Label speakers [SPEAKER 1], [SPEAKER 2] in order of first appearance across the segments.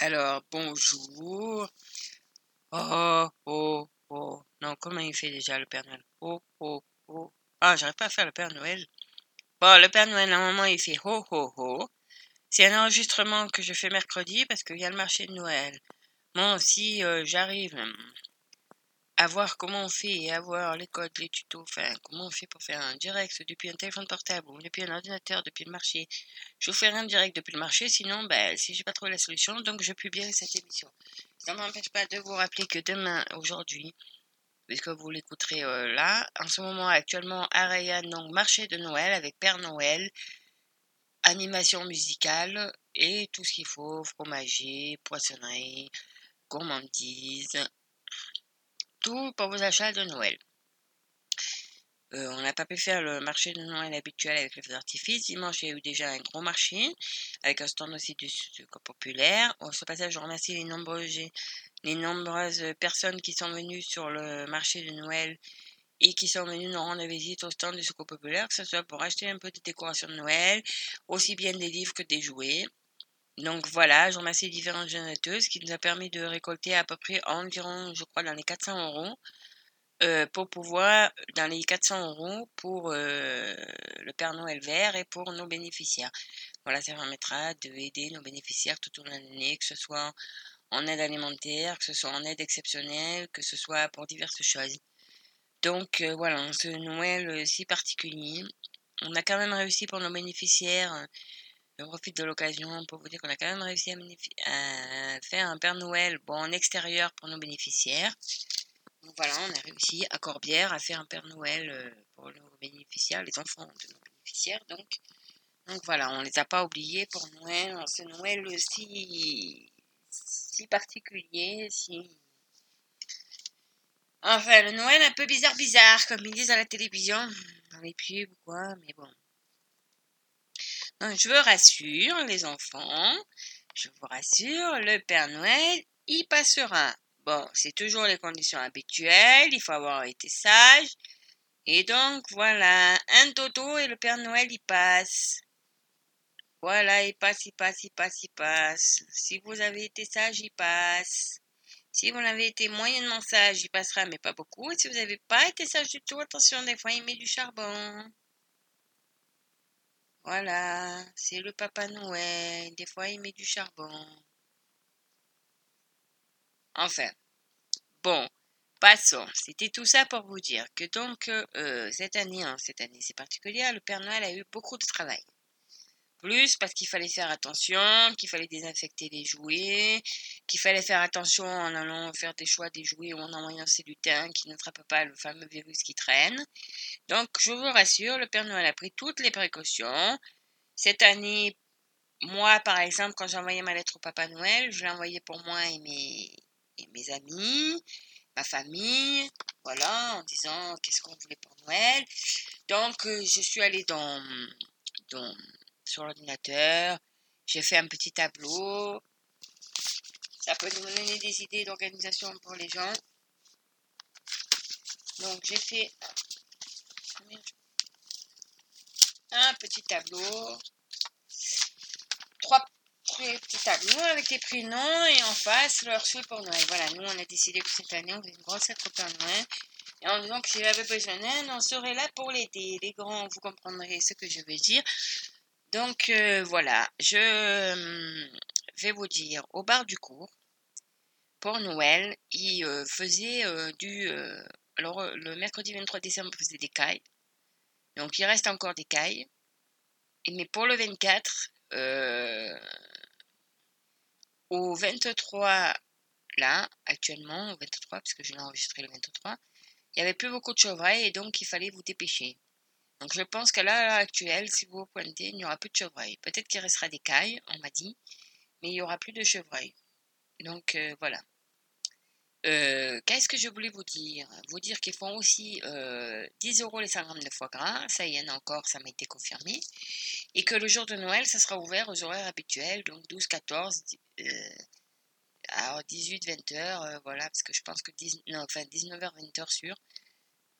[SPEAKER 1] Alors, bonjour. Oh, oh, oh. Non, comment il fait déjà le Père Noël? Oh, oh, oh. Ah, j'arrive pas à faire le Père Noël. Bon, le Père Noël, normalement, il fait ho, ho, ho. C'est un enregistrement que je fais mercredi parce qu'il y a le marché de Noël. Moi si euh, j'arrive à voir comment on fait et à voir les codes, les tutos, enfin, comment on fait pour faire un direct depuis un téléphone portable ou depuis un ordinateur, depuis le marché. Je vous fais un direct depuis le marché, sinon, ben, si j'ai pas trouvé la solution, donc je publierai cette émission. Ça ne m'empêche pas de vous rappeler que demain, aujourd'hui, puisque vous l'écouterez euh, là, en ce moment, actuellement, Rayan, donc marché de Noël avec Père Noël, animation musicale et tout ce qu'il faut, fromager, poissonnerie, gourmandise, tout pour vos achats de Noël. Euh, on n'a pas pu faire le marché de Noël habituel avec les feux d'artifice. Dimanche, il y a eu déjà un gros marché avec un stand aussi du sucre populaire. Au ce passage, je remercie les nombreuses, personnes qui sont venues sur le marché de Noël et qui sont venus nous rendre visite au stand du Secours Populaire, que ce soit pour acheter un peu de décoration de Noël, aussi bien des livres que des jouets. Donc voilà, je remercie différentes donateuses qui nous a permis de récolter à peu près environ, je crois, dans les 400 euros. Euh, pour pouvoir, dans les 400 euros, pour euh, le Père Noël vert et pour nos bénéficiaires. Voilà, ça permettra d'aider nos bénéficiaires tout au long de l'année, que ce soit en aide alimentaire, que ce soit en aide exceptionnelle, que ce soit pour diverses choses. Donc euh, voilà, ce Noël si particulier, on a quand même réussi pour nos bénéficiaires. Euh, je profite de l'occasion pour vous dire qu'on a quand même réussi à, faire un Père Noël bon, en extérieur pour nos bénéficiaires. Donc voilà, on a réussi à Corbière à faire un Père Noël pour nos bénéficiaires, les enfants de nos bénéficiaires. Donc, voilà, on ne les a pas oubliés pour Noël, ce Noël si, si particulier, si Enfin, le Noël un peu bizarre, bizarre, comme ils disent à la télévision, dans les pubs quoi, mais bon. Je vous rassure, les enfants, je vous rassure, le Père Noël, il passera. Bon, c'est toujours les conditions habituelles, il faut avoir été sage. Et donc, voilà, un toto et le Père Noël, il passe. Voilà, il passe, il passe, il passe, il passe. Si vous avez été sage, il passe. Si vous avez été moyennement sage, il passera, mais pas beaucoup. Si vous n'avez pas été sage du tout, attention, des fois, il met du charbon. Voilà, c'est le Papa Noël. Des fois, il met du charbon. Enfin, bon, passons. C'était tout ça pour vous dire que donc, euh, cette année, hein, cette année c'est particulier, le Père Noël a eu beaucoup de travail plus parce qu'il fallait faire attention, qu'il fallait désinfecter les jouets, qu'il fallait faire attention en allant faire des choix des jouets ou en envoyant ces lutins qui n'attrapent pas le fameux virus qui traîne. Donc, je vous rassure, le Père Noël a pris toutes les précautions. Cette année, moi, par exemple, quand envoyé ma lettre au Papa Noël, je l'ai envoyée pour moi et mes, et mes amis, ma famille, voilà, en disant qu'est-ce qu'on voulait pour Noël. Donc, euh, je suis allée dans, dans sur l'ordinateur. J'ai fait un petit tableau. Ça peut nous donner des idées d'organisation pour les gens. Donc j'ai fait un petit tableau. Trois petits tableaux avec les prénoms et en face leur souhait pour Noël. Voilà, nous on a décidé que cette année on faisait une grosse lettre pour Noël. Et en disant que s'il avait besoin d'aide, on serait là pour l'aider. Les grands, vous comprendrez ce que je veux dire. Donc euh, voilà, je hum, vais vous dire, au bar du cours, pour Noël, il euh, faisait euh, du... alors le mercredi 23 décembre, il faisait des cailles. Donc il reste encore des cailles. mais pour le 24, au 23, là, actuellement, au 23, puisque je l'ai enregistré le 23, il n'y avait plus beaucoup de chevreuils et donc il fallait vous dépêcher. Donc je pense qu'à l'heure actuelle, si vous pointez, il n'y aura plus de chevreuil. Peut-être qu'il restera des cailles, on m'a dit, mais il n'y aura plus de chevreuil. Donc euh, voilà. Euh, qu'est-ce que je voulais vous dire? Vous dire qu'ils font aussi 10 euh, euros les 100 grammes de foie gras, ça y a encore, ça m'a été confirmé. Et que le jour de Noël, ça sera ouvert aux horaires habituels, donc 12, 14, alors 18, 20 heures, voilà, parce que je pense que 19h, 20h sûr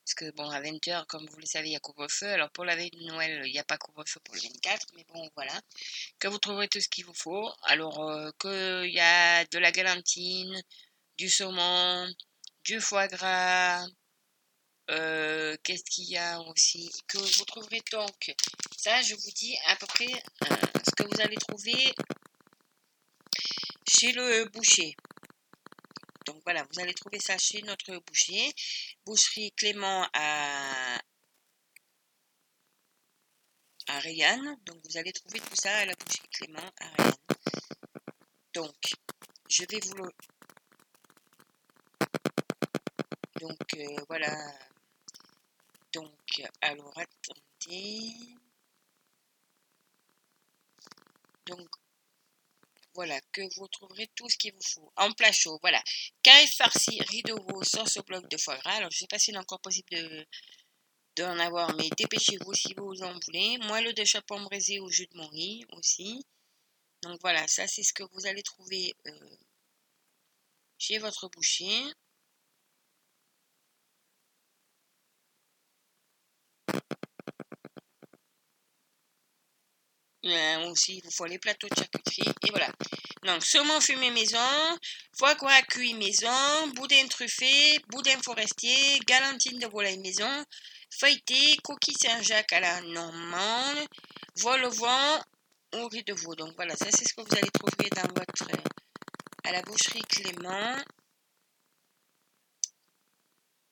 [SPEAKER 1] Parce que bon, à 20h, comme vous le savez, il y a couvre-feu. Alors pour la veille de Noël, il n'y a pas couvre-feu pour le 24. Mais bon, voilà. Que vous trouverez tout ce qu'il vous faut. Alors euh, qu'il y a de la galantine, du saumon, du foie gras. Euh, Qu'est-ce qu'il y a aussi Que vous trouverez donc? Ça, je vous dis à peu près euh, ce que vous allez trouver chez le boucher. Voilà, vous allez trouver ça chez notre boucher. Boucherie Clément à, à Donc vous allez trouver tout ça à la boucherie Clément à Rayanne. Donc, je vais vous le... Donc euh, voilà. Donc, alors attendez. Donc voilà, que vous trouverez tout ce qu'il vous faut. En plat chaud, voilà. Carré farci, de veau, sauce au bloc de foie gras. Alors, je ne sais pas s'il est encore possible de d'en avoir, mais dépêchez-vous si vous en voulez. Moelle de chapon braisé au jus de morille aussi. Donc voilà, ça c'est ce que vous allez trouver euh, chez votre boucher. Euh, aussi, il vous faut les plateaux de charcuterie. Et voilà. Donc, saumon fumé maison, foie gras cuit maison, boudin truffé, boudin forestier, galantine de volaille maison, feuilleté, coquille Saint-Jacques à la normande, vol au vent ou riz de veau. Donc voilà, ça c'est ce que vous allez trouver dans votre à la boucherie Clément.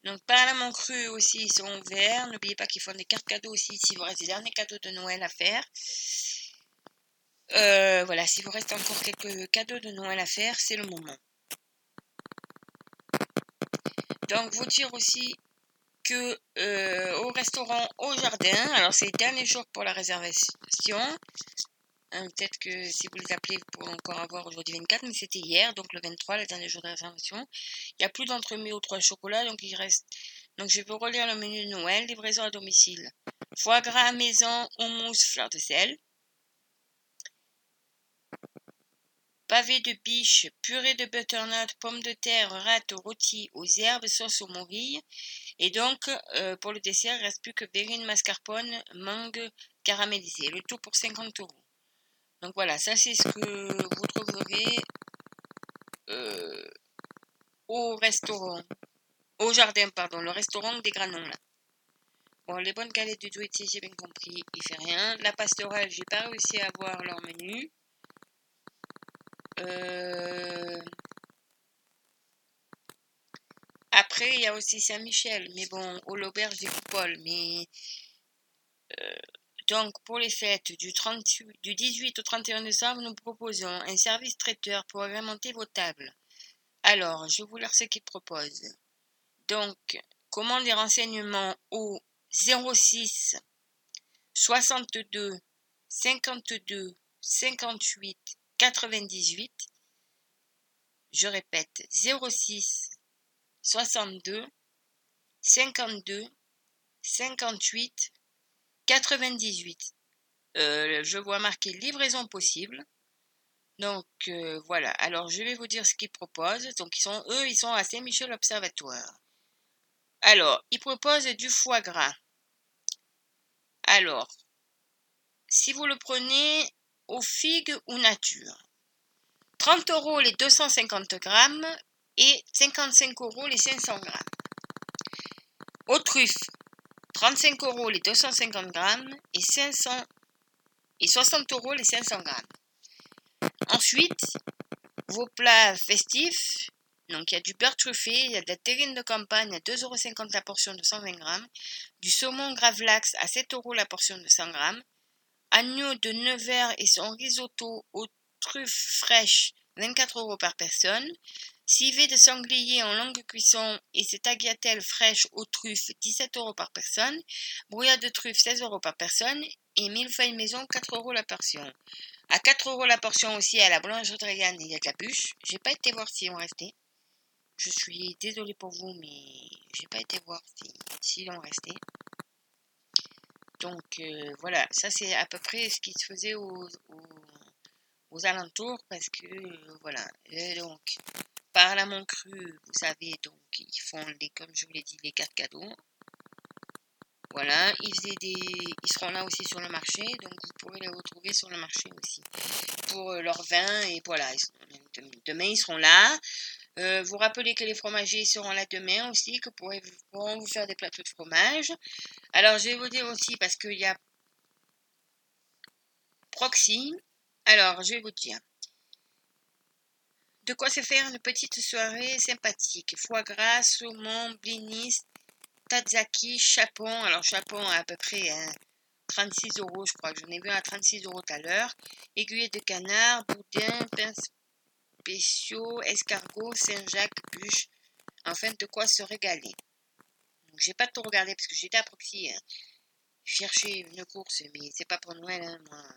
[SPEAKER 1] Donc, par mon cru aussi, ils sont ouverts. N'oubliez pas qu'ils font des cartes cadeaux aussi si vous reste des derniers cadeaux de Noël à faire. Euh, voilà, s'il vous reste encore quelques cadeaux de Noël à faire, c'est le moment. Donc, vous dire aussi que euh, au restaurant Au Jardin, alors c'est dernier jour pour la réservation. Hein, peut-être que si vous les appelez, vous pourrez encore avoir aujourd'hui 24, mais c'était hier, donc le 23, le dernier jour de réservation. Il n'y a plus d'entremets aux trois chocolats, donc il reste. Donc je vous relire le menu de Noël, livraison à domicile. Foie gras maison, houmous, fleur de sel. Pavé de biche, purée de butternut, pommes de terre, rate rôti aux herbes, sauce aux morilles. Et donc, euh, pour le dessert, il reste plus que berrine, mascarpone, mangue caramélisée. Le tout pour 50 euros. Donc voilà, ça c'est ce que vous trouverez euh, au restaurant, au jardin, pardon, le restaurant des Granons là. Bon, les bonnes galettes du douetier, j'ai bien compris, il fait rien. La pastorale, j'ai pas réussi à voir leur menu. Euh, après, il y a aussi Saint-Michel, mais bon, au l'auberge des Coupoles. Mais euh, donc, pour les fêtes du, 38, du 18 au 31 décembre, nous proposons un service traiteur pour agrémenter vos tables. Alors, je vous lire ce qu'il propose. Donc, commande des renseignements au 06 62 52 58 98. Je répète, 06 62 52 58 98. Euh, je vois marqué livraison possible. Donc euh, voilà. Alors je vais vous dire ce qu'ils proposent. Donc ils sont eux, ils sont à Saint-Michel Observatoire. Alors, ils proposent du foie gras. Alors, si vous le prenez aux figues ou nature. 30 euros les 250 grammes et 55 euros les 500 grammes. Aux truffes, 35 euros les 250 grammes et, 500, et 60 euros les 500 grammes. Ensuite, vos plats festifs. Donc, il y a du beurre truffé, il y a de la terrine de campagne à 2,50 euros la portion de 120 grammes, du saumon gravlax à 7 euros la portion de 100 grammes, Agneau de Nevers et son risotto aux truffes fraîches, 24 euros par personne. Civet de sanglier en longue cuisson et ses tagliatelles fraîches aux truffes, 17 euros par personne. Brouillade de truffes, 16 euros par personne. Et millefeuille maison, 4 euros la portion. À 4 euros la portion aussi à la boulangerie a de la bûche. J'ai pas été voir si on restait. Je suis désolée pour vous, mais j'ai pas été voir si, si on restait. Donc euh, voilà, ça c'est à peu près ce qui se faisait aux, alentours parce que euh, voilà. donc par la cru, vous savez, donc ils font les, comme je vous l'ai dit, les cartes cadeaux. Voilà, ils, faisaient des... ils seront là aussi sur le marché, donc vous pourrez les retrouver sur le marché aussi pour euh, leur vin. Et voilà, demain ils seront là. Vous rappelez que les fromagers seront là demain aussi, que pourrez, vous faire des plateaux de fromage. Alors, je vais vous dire aussi, parce qu'il y a Proxy. Alors, je vais vous dire. De quoi se faire une petite soirée sympathique. Foie gras, saumon, blinis, tatsaki, chapon. Alors, chapon à, peu près 36 hein, euros, je crois. J'en ai vu à 36 euros tout à l'heure. Aiguille de canard, boudin, pince spéciaux, escargots, Saint-Jacques, bûche. Enfin, de quoi se régaler. J'ai pas tout regardé parce que j'étais à proxy. Hein. Chercher une course, mais c'est pas pour Noël. Hein.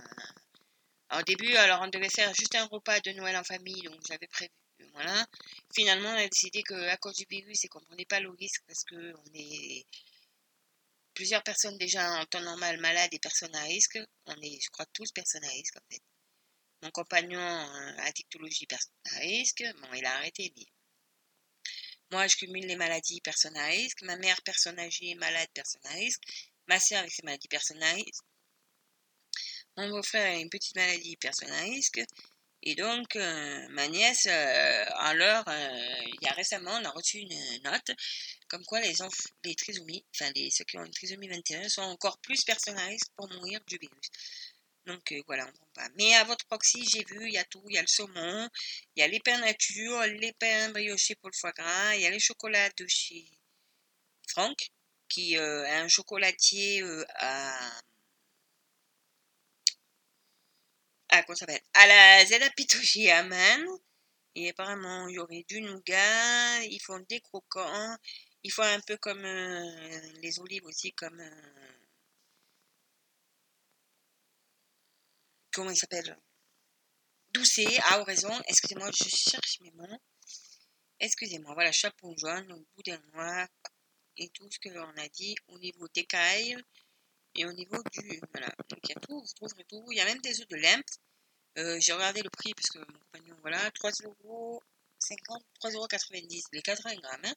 [SPEAKER 1] Au début, alors on devait faire juste un repas de Noël en famille, donc j'avais prévu. Voilà. Finalement, on a décidé qu'à cause du virus et qu'on prenait pas le risque parce que on est plusieurs personnes déjà en temps normal malades et personnes à risque. On est, je crois, tous personnes à risque en fait. Mon compagnon a dictologie personne à risque. Bon, il a arrêté, moi, je cumule les maladies personne à risque. Ma mère, personne âgée, malade, personne à risque. Ma soeur avec ses maladies personne à risque. Mon beau-frère a une petite maladie personne à risque. Et donc, euh, ma nièce, euh, alors, euh, il y a récemment, on a reçu une note comme quoi les, les trisomies, enfin les, ceux qui ont une trisomie 21 sont encore plus personnes à risque pour mourir du virus. Donc euh, voilà, on prend pas. Mais à votre proxy, j'ai vu, il y a tout. Il y a le saumon, il y a les pains nature, les pains briochés pour le foie gras, il y a les chocolats de chez Franck, qui euh, est un chocolatier euh, à... quoi ça s'appelle À la Zedapitogie à Man. Et apparemment, il y aurait du nougat, ils font des croquants, ils font un peu comme les olives aussi, comme comment il s'appelle? Doucet, ah, raison, excusez-moi, je cherche mes mots. Excusez-moi, voilà, chapeau jaune, boudin noir, et tout ce que l'on a dit au niveau des cailles et au niveau du. Voilà, donc il y a tout, vous trouverez tout. Il y a même des œufs de limpe. Euh, j'ai regardé le prix parce que mon compagnon, voilà, 3,50 euros, 3,90 euros, les 80 grammes. Hein.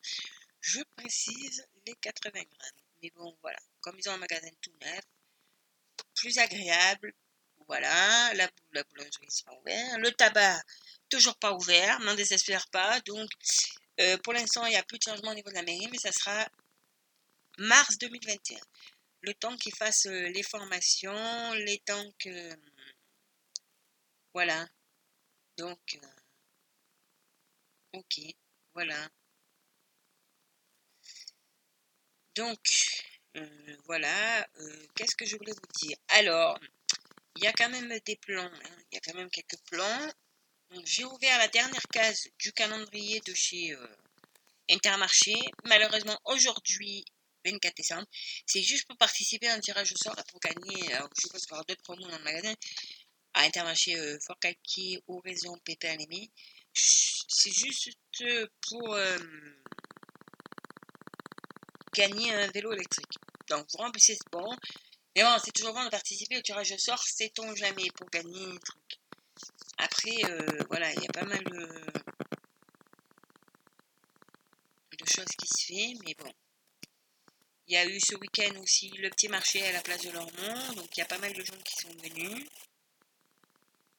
[SPEAKER 1] Je précise les 80 grammes. Mais bon, voilà, comme ils ont un magasin tout neuf, plus agréable, voilà, la, la boulangerie sera ouverte. Le tabac, toujours pas ouvert, n'en désespère pas. Donc, euh, pour l'instant, il n'y a plus de changement au niveau de la mairie, mais ça sera mars 2021. Le temps qu'ils fassent euh, les formations, les temps que... Voilà. Donc, euh, ok, voilà. Donc, voilà. Qu'est-ce que je voulais vous dire? Alors, il y a quand même des plans, hein. il y a quand même quelques plans. J'ai ouvert la dernière case du calendrier de chez euh, Intermarché. Malheureusement, aujourd'hui, 24 décembre, c'est juste pour participer à un tirage au sort pour gagner, alors, je y aura d'autres promos dans le magasin, à Intermarché euh, Fort Calquier, Oraison, Pépin, C'est juste pour euh, gagner un vélo électrique. Donc, vous remplissez ce bon. Mais bon, c'est toujours bon de participer au tirage au sort, sait-on jamais, pour gagner un truc. Après, euh, voilà, il y a pas mal de, choses qui se font, mais bon. Il y a eu ce week-end aussi le petit marché à la place de Lormont, donc il y a pas mal de gens qui sont venus.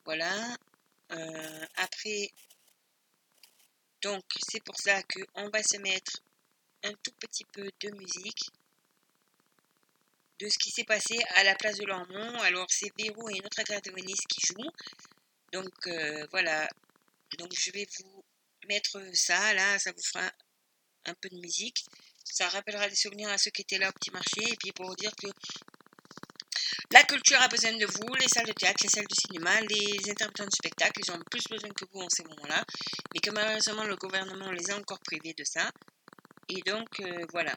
[SPEAKER 1] Voilà. Euh, après, donc c'est pour ça qu'on va se mettre un tout petit peu de musique de ce qui s'est passé à la place de Lormont. Alors c'est Véro et notre accordéoniste qui jouent. Donc euh, voilà. Donc je vais vous mettre ça là, ça vous fera un peu de musique. Ça rappellera des souvenirs à ceux qui étaient là au petit marché. Et puis pour vous dire que la culture a besoin de vous, les salles de théâtre, les salles de cinéma, les intermittents de spectacle, ils ont plus besoin que vous en ces moments-là. Mais que malheureusement le gouvernement les a encore privés de ça. Et donc euh, voilà.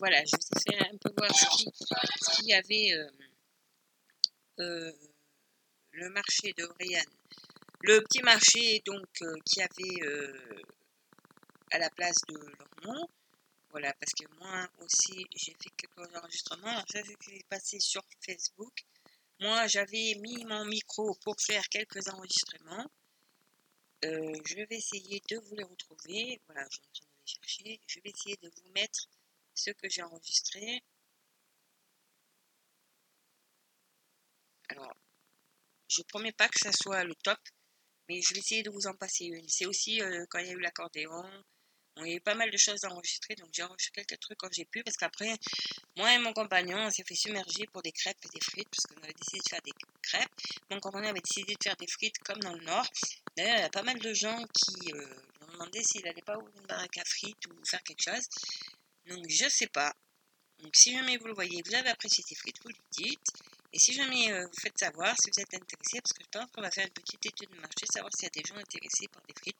[SPEAKER 1] Voilà, je vous ai fait un peu voir ce qu'il y avait euh, euh, le marché de Brianne. Le petit marché donc qui avait à la place de Lormont. Voilà, parce que moi aussi j'ai fait quelques enregistrements. Alors ça c'est passé sur Facebook. Moi j'avais mis mon micro pour faire quelques enregistrements. je vais essayer de vous les retrouver. Voilà, je suis en train de les chercher. Je vais essayer de vous mettre ce que j'ai enregistré. Alors, je promets pas que ça soit le top, mais je vais essayer de vous en passer une. C'est aussi euh, quand il y a eu l'accordéon. il y a eu pas mal de choses enregistrées, donc j'ai enregistré quelques trucs quand j'ai pu, parce qu'après, moi et mon compagnon, on s'est fait submerger pour des crêpes et des frites, parce qu'on avait décidé de faire des crêpes. Mon compagnon avait décidé de faire des frites comme dans le Nord. D'ailleurs, il y a pas mal de gens qui euh, lui ont demandé s'il n'allait pas ouvrir une baraque à frites ou faire quelque chose. Donc je sais pas. Donc si jamais vous le voyez, vous avez apprécié ces frites, vous le dites. Et si jamais euh, vous faites savoir si vous êtes intéressé, parce que je pense qu'on va faire une petite étude de marché, savoir s'il y a des gens intéressés par des frites.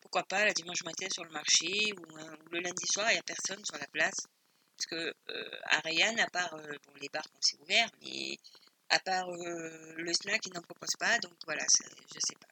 [SPEAKER 1] Pourquoi pas le dimanche matin sur le marché ou, le lundi soir, il n'y a personne sur la place. Parce que euh, à Rayanne, à part euh, bon, les bars qu'on s'est ouverts, mais à part le snack, ils n'en proposent pas. Donc voilà, je sais pas.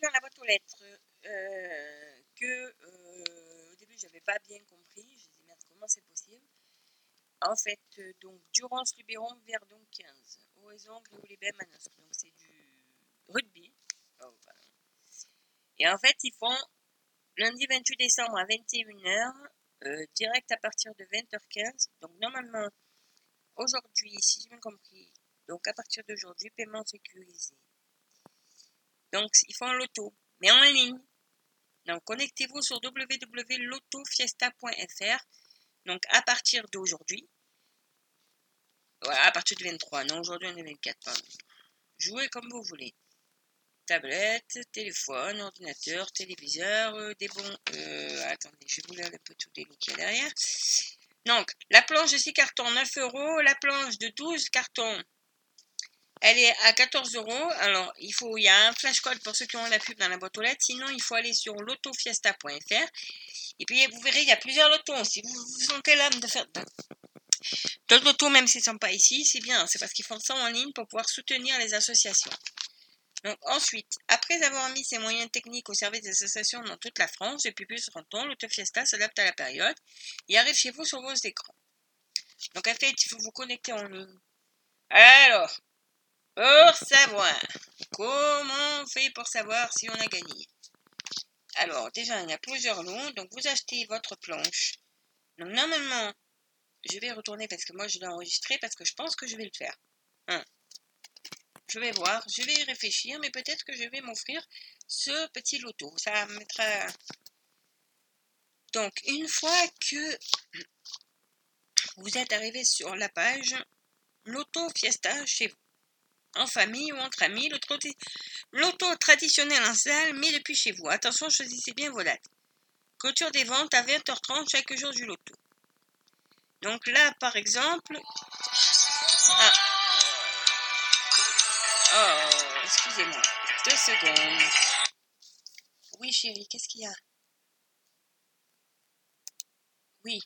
[SPEAKER 1] Dans la boîte aux lettres euh, que au début, j'avais pas bien compris. Je dit, merde, comment c'est possible? En fait, donc, Durance Luberon, Verdon 15, Horizon, Gréoulébé, Manosque. Donc, c'est du rugby. Oh, Et en fait, ils font lundi 28 décembre à 21h, euh, direct à partir de 20h15. Donc normalement, aujourd'hui, si j'ai bien compris, donc à partir d'aujourd'hui, paiement sécurisé. Donc ils font l'auto, mais en ligne. Donc connectez-vous sur www.lotofiesta.fr. Donc à partir d'aujourd'hui, voilà, à partir du 23, non aujourd'hui on est 24, Jouez comme vous voulez tablette, téléphone, ordinateur, téléviseur, euh, des bons... Euh, attendez, je vais vous lire un peu tout lots qu'il y a derrière. Donc, la planche de 6 cartons, 9 euros. La planche de 12 cartons, elle est à 14 euros. Alors, il faut, y a un flash code pour ceux qui ont la pub dans la boîte aux lettres. Sinon, il faut aller sur lotofiesta.fr. Et puis, vous verrez, il y a plusieurs lotos. Si vous vous sentez l'âme de faire d'autres lotos, même s'ils ne sont pas ici, c'est bien. C'est parce qu'ils font ça en ligne pour pouvoir soutenir les associations. Donc ensuite, après avoir mis ces moyens techniques au service des associations dans toute la France depuis plus de 30 ans, l'autofiesta s'adapte à la période et arrive chez vous sur vos écrans. Donc en fait, il faut vous connecter en ligne. Alors, pour savoir comment on fait pour savoir si on a gagné. Alors, déjà, il y a plusieurs lots. Donc, vous achetez votre planche. Donc, normalement, je vais retourner parce que moi, je l'ai enregistré parce que je pense que je vais le faire. Je vais voir, je vais réfléchir, mais peut-être que je vais m'offrir ce petit loto. Ça mettra... Donc, une fois que vous êtes arrivé sur la page Loto Fiesta chez vous, en famille ou entre amis, l'auto traditionnel en salle, mais depuis chez vous. Attention, choisissez bien vos dates. Clôture des ventes à 20h30 chaque jour du loto. Donc là, par exemple... Ah, Oh, excusez-moi. Deux secondes. Oui, chérie, qu'est-ce qu'il y a? Oui.